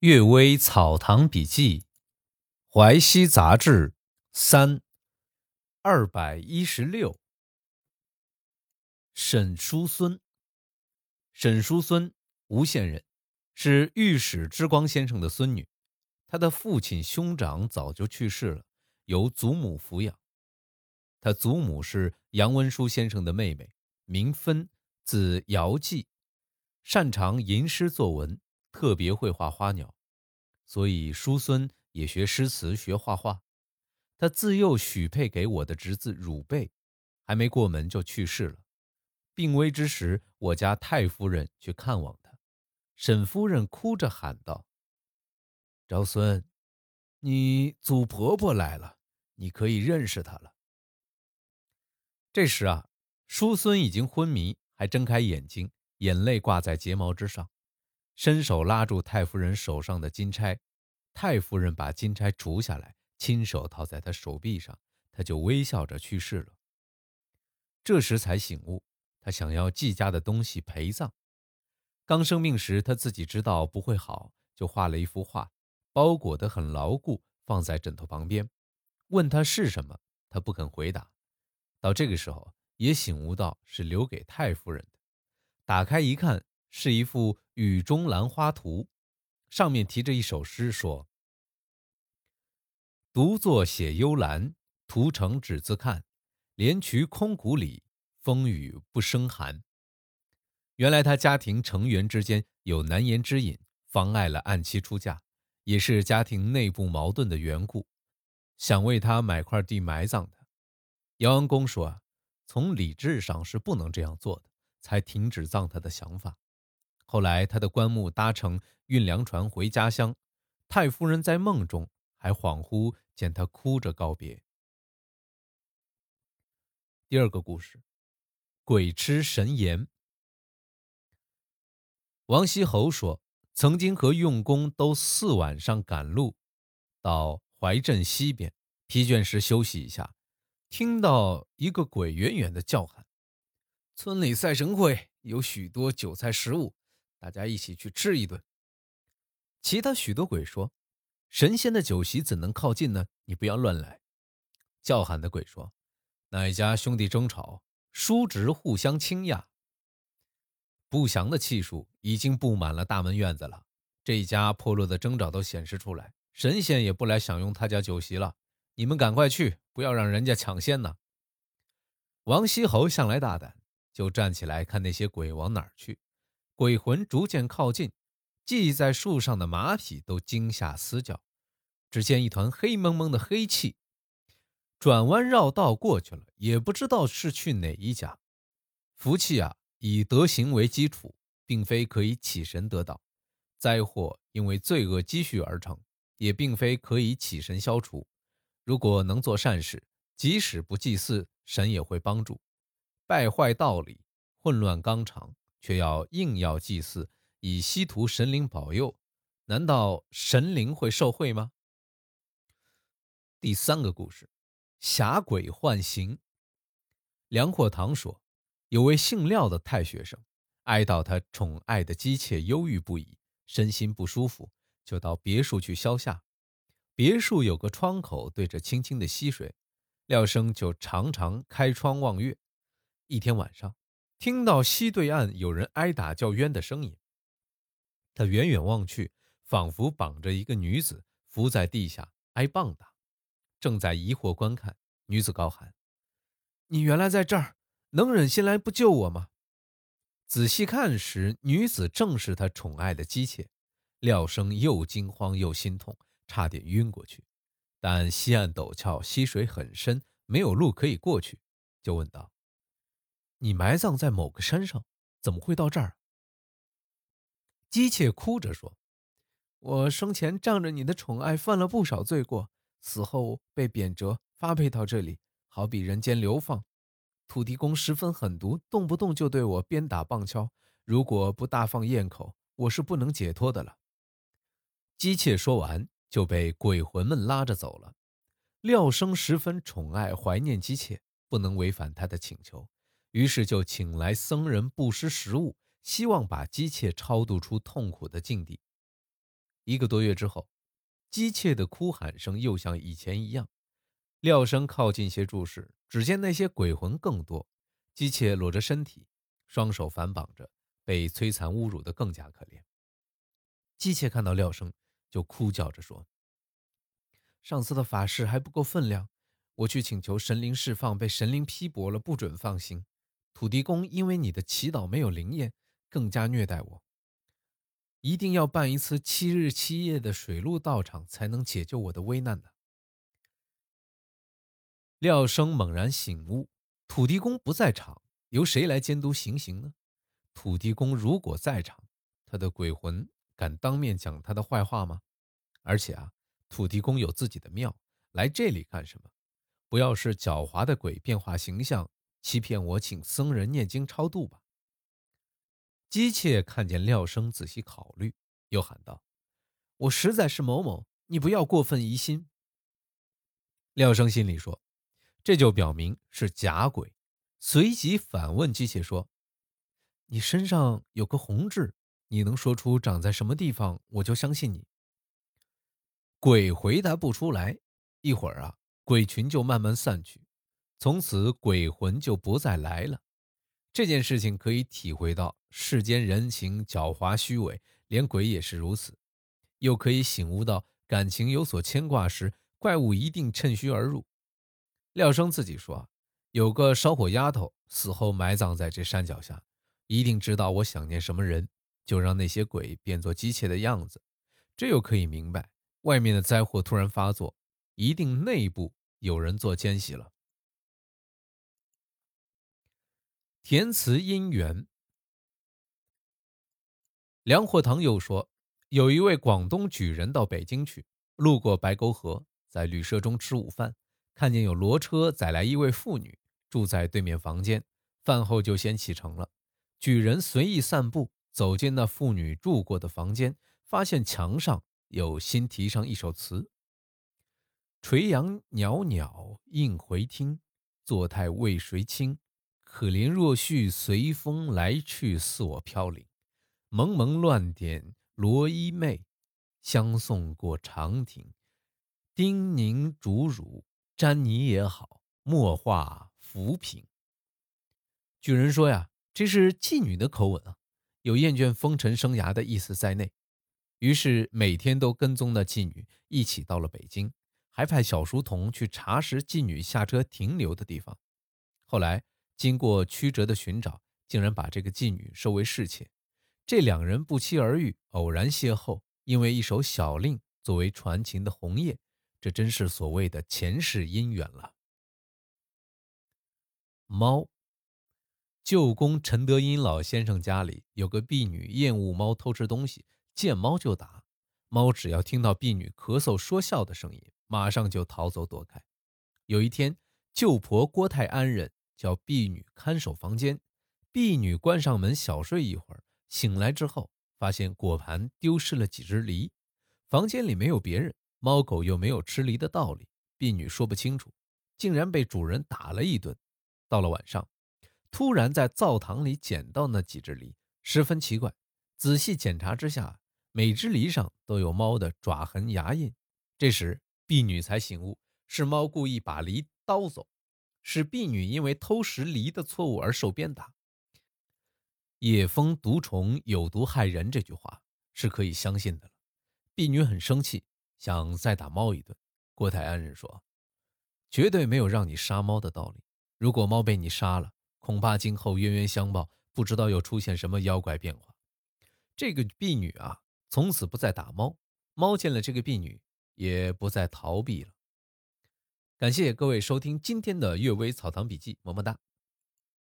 阅微草堂笔记，淮西杂志三二百一十六。沈叔孙，沈叔孙，吴县人，是御史之光先生的孙女。他的父亲兄长早就去世了，由祖母抚养。他祖母是杨文书先生的妹妹，名芬，字瑶季，擅长吟诗作文。特别会画花鸟，所以叔孙也学诗词、学画画。他自幼许配给我的侄子汝贝，还没过门就去世了。病危之时，我家太夫人去看望他，沈夫人哭着喊道：“昭孙，你祖婆婆来了，你可以认识她了。”这时啊，叔孙已经昏迷，还睁开眼睛，眼泪挂在睫毛之上。伸手拉住太夫人手上的金钗，太夫人把金钗除下来，亲手套在他手臂上，他就微笑着去世了。这时才醒悟，他想要季家的东西陪葬。刚生病时，他自己知道不会好，就画了一幅画，包裹得很牢固，放在枕头旁边。问他是什么，他不肯回答。到这个时候，也醒悟到是留给太夫人的，打开一看。是一幅雨中兰花图，上面题着一首诗，说：“独坐写幽兰，图成只自看。莲渠空谷里，风雨不生寒。”原来他家庭成员之间有难言之隐，妨碍了按期出嫁，也是家庭内部矛盾的缘故，想为他买块地埋葬他。姚安公说：“，从理智上是不能这样做的，才停止葬他的想法。”后来，他的棺木搭乘运粮船回家乡，太夫人在梦中还恍惚见他哭着告别。第二个故事，鬼吃神盐。王锡侯说，曾经和用工都四晚上赶路，到怀镇西边，疲倦时休息一下，听到一个鬼远远的叫喊：“村里赛神会，有许多酒菜食物。”大家一起去吃一顿。其他许多鬼说：“神仙的酒席怎能靠近呢？你不要乱来。”叫喊的鬼说：“哪家兄弟争吵，叔侄互相倾轧，不祥的气数已经布满了大门院子了。这一家破落的征兆都显示出来，神仙也不来享用他家酒席了。你们赶快去，不要让人家抢先呢。”王锡侯向来大胆，就站起来看那些鬼往哪儿去。鬼魂逐渐靠近，系在树上的马匹都惊吓嘶叫。只见一团黑蒙蒙的黑气，转弯绕道过去了，也不知道是去哪一家。福气啊，以德行为基础，并非可以起神得道；灾祸因为罪恶积蓄而成，也并非可以起神消除。如果能做善事，即使不祭祀，神也会帮助。败坏道理，混乱纲常。却要硬要祭祀，以希图神灵保佑，难道神灵会受贿吗？第三个故事，侠鬼幻形。梁阔堂说，有位姓廖的太学生，哀悼他宠爱的姬妾忧郁不已，身心不舒服，就到别墅去消夏。别墅有个窗口对着清清的溪水，廖生就常常开窗望月。一天晚上。听到西对岸有人挨打叫冤的声音，他远远望去，仿佛绑着一个女子伏在地下挨棒打，正在疑惑观看。女子高喊：“你原来在这儿，能忍心来不救我吗？”仔细看时，女子正是他宠爱的姬妾。廖生又惊慌又心痛，差点晕过去。但西岸陡峭，溪水很深，没有路可以过去，就问道。你埋葬在某个山上，怎么会到这儿？姬妾哭着说：“我生前仗着你的宠爱，犯了不少罪过，死后被贬谪发配到这里，好比人间流放。土地公十分狠毒，动不动就对我鞭打棒敲，如果不大放焰口，我是不能解脱的了。”姬妾说完，就被鬼魂们拉着走了。廖生十分宠爱怀念姬妾，不能违反他的请求。于是就请来僧人布施食物，希望把姬妾超度出痛苦的境地。一个多月之后，姬妾的哭喊声又像以前一样。廖生靠近些注视，只见那些鬼魂更多。姬妾裸着身体，双手反绑着，被摧残侮辱的更加可怜。姬妾看到廖生，就哭叫着说：“上次的法事还不够分量，我去请求神灵释放，被神灵批驳了，不准放行。土地公因为你的祈祷没有灵验，更加虐待我。一定要办一次七日七夜的水陆道场，才能解救我的危难的。”廖生猛然醒悟：土地公不在场，由谁来监督行刑呢？土地公如果在场，他的鬼魂敢当面讲他的坏话吗？而且啊，土地公有自己的庙，来这里干什么？不要是狡猾的鬼变化形象，欺骗我请僧人念经超度吧？姬妾看见廖生仔细考虑，又喊道：“我实在是某某，你不要过分疑心。”廖生心里说。这就表明是假鬼，随即反问姬妾说：“你身上有个红痣，你能说出长在什么地方，我就相信你。”鬼回答不出来，一会儿啊，鬼群就慢慢散去，从此鬼魂就不再来了。这件事情可以体会到世间人情狡猾虚伪，连鬼也是如此；又可以醒悟到感情有所牵挂时，怪物一定趁虚而入。廖生自己说：“有个烧火丫头死后埋葬在这山脚下，一定知道我想念什么人，就让那些鬼变作姬妾的样子。这又可以明白，外面的灾祸突然发作，一定内部有人做奸细了。”填词姻缘。梁货堂又说，有一位广东举人到北京去，路过白沟河，在旅社中吃午饭。看见有骡车载来一位妇女，住在对面房间。饭后就先启程了。举人随意散步，走进那妇女住过的房间，发现墙上有新题上一首词：“垂杨袅袅应回听，坐态为谁清？可怜若絮随风来去，似我飘零。蒙蒙乱点罗衣袂，相送过长亭。叮咛嘱汝。”沾泥也好，莫画浮萍。举人说呀，这是妓女的口吻啊，有厌倦风尘生涯的意思在内。于是每天都跟踪那妓女一起到了北京，还派小书童去查实妓女下车停留的地方。后来经过曲折的寻找，竟然把这个妓女收为侍妾。这两人不期而遇，偶然邂逅，因为一首小令作为传情的红叶。这真是所谓的前世姻缘了。猫，舅公陈德英老先生家里有个婢女，厌恶猫偷吃东西，见猫就打。猫只要听到婢女咳嗽说笑的声音，马上就逃走躲开。有一天，舅婆郭太安人叫婢女看守房间，婢女关上门小睡一会儿，醒来之后发现果盘丢失了几只梨，房间里没有别人。猫狗又没有吃梨的道理，婢女说不清楚，竟然被主人打了一顿。到了晚上，突然在灶堂里捡到那几只梨，十分奇怪。仔细检查之下，每只梨上都有猫的爪痕牙印。这时，婢女才醒悟，是猫故意把梨叨走，使婢女因为偷食梨的错误而受鞭打。野蜂毒虫有毒害人，这句话是可以相信的了。婢女很生气。想再打猫一顿，郭泰安人说：“绝对没有让你杀猫的道理。如果猫被你杀了，恐怕今后冤冤相报，不知道又出现什么妖怪变化。”这个婢女啊，从此不再打猫，猫见了这个婢女，也不再逃避了。感谢各位收听今天的《阅微草堂笔记》，么么哒。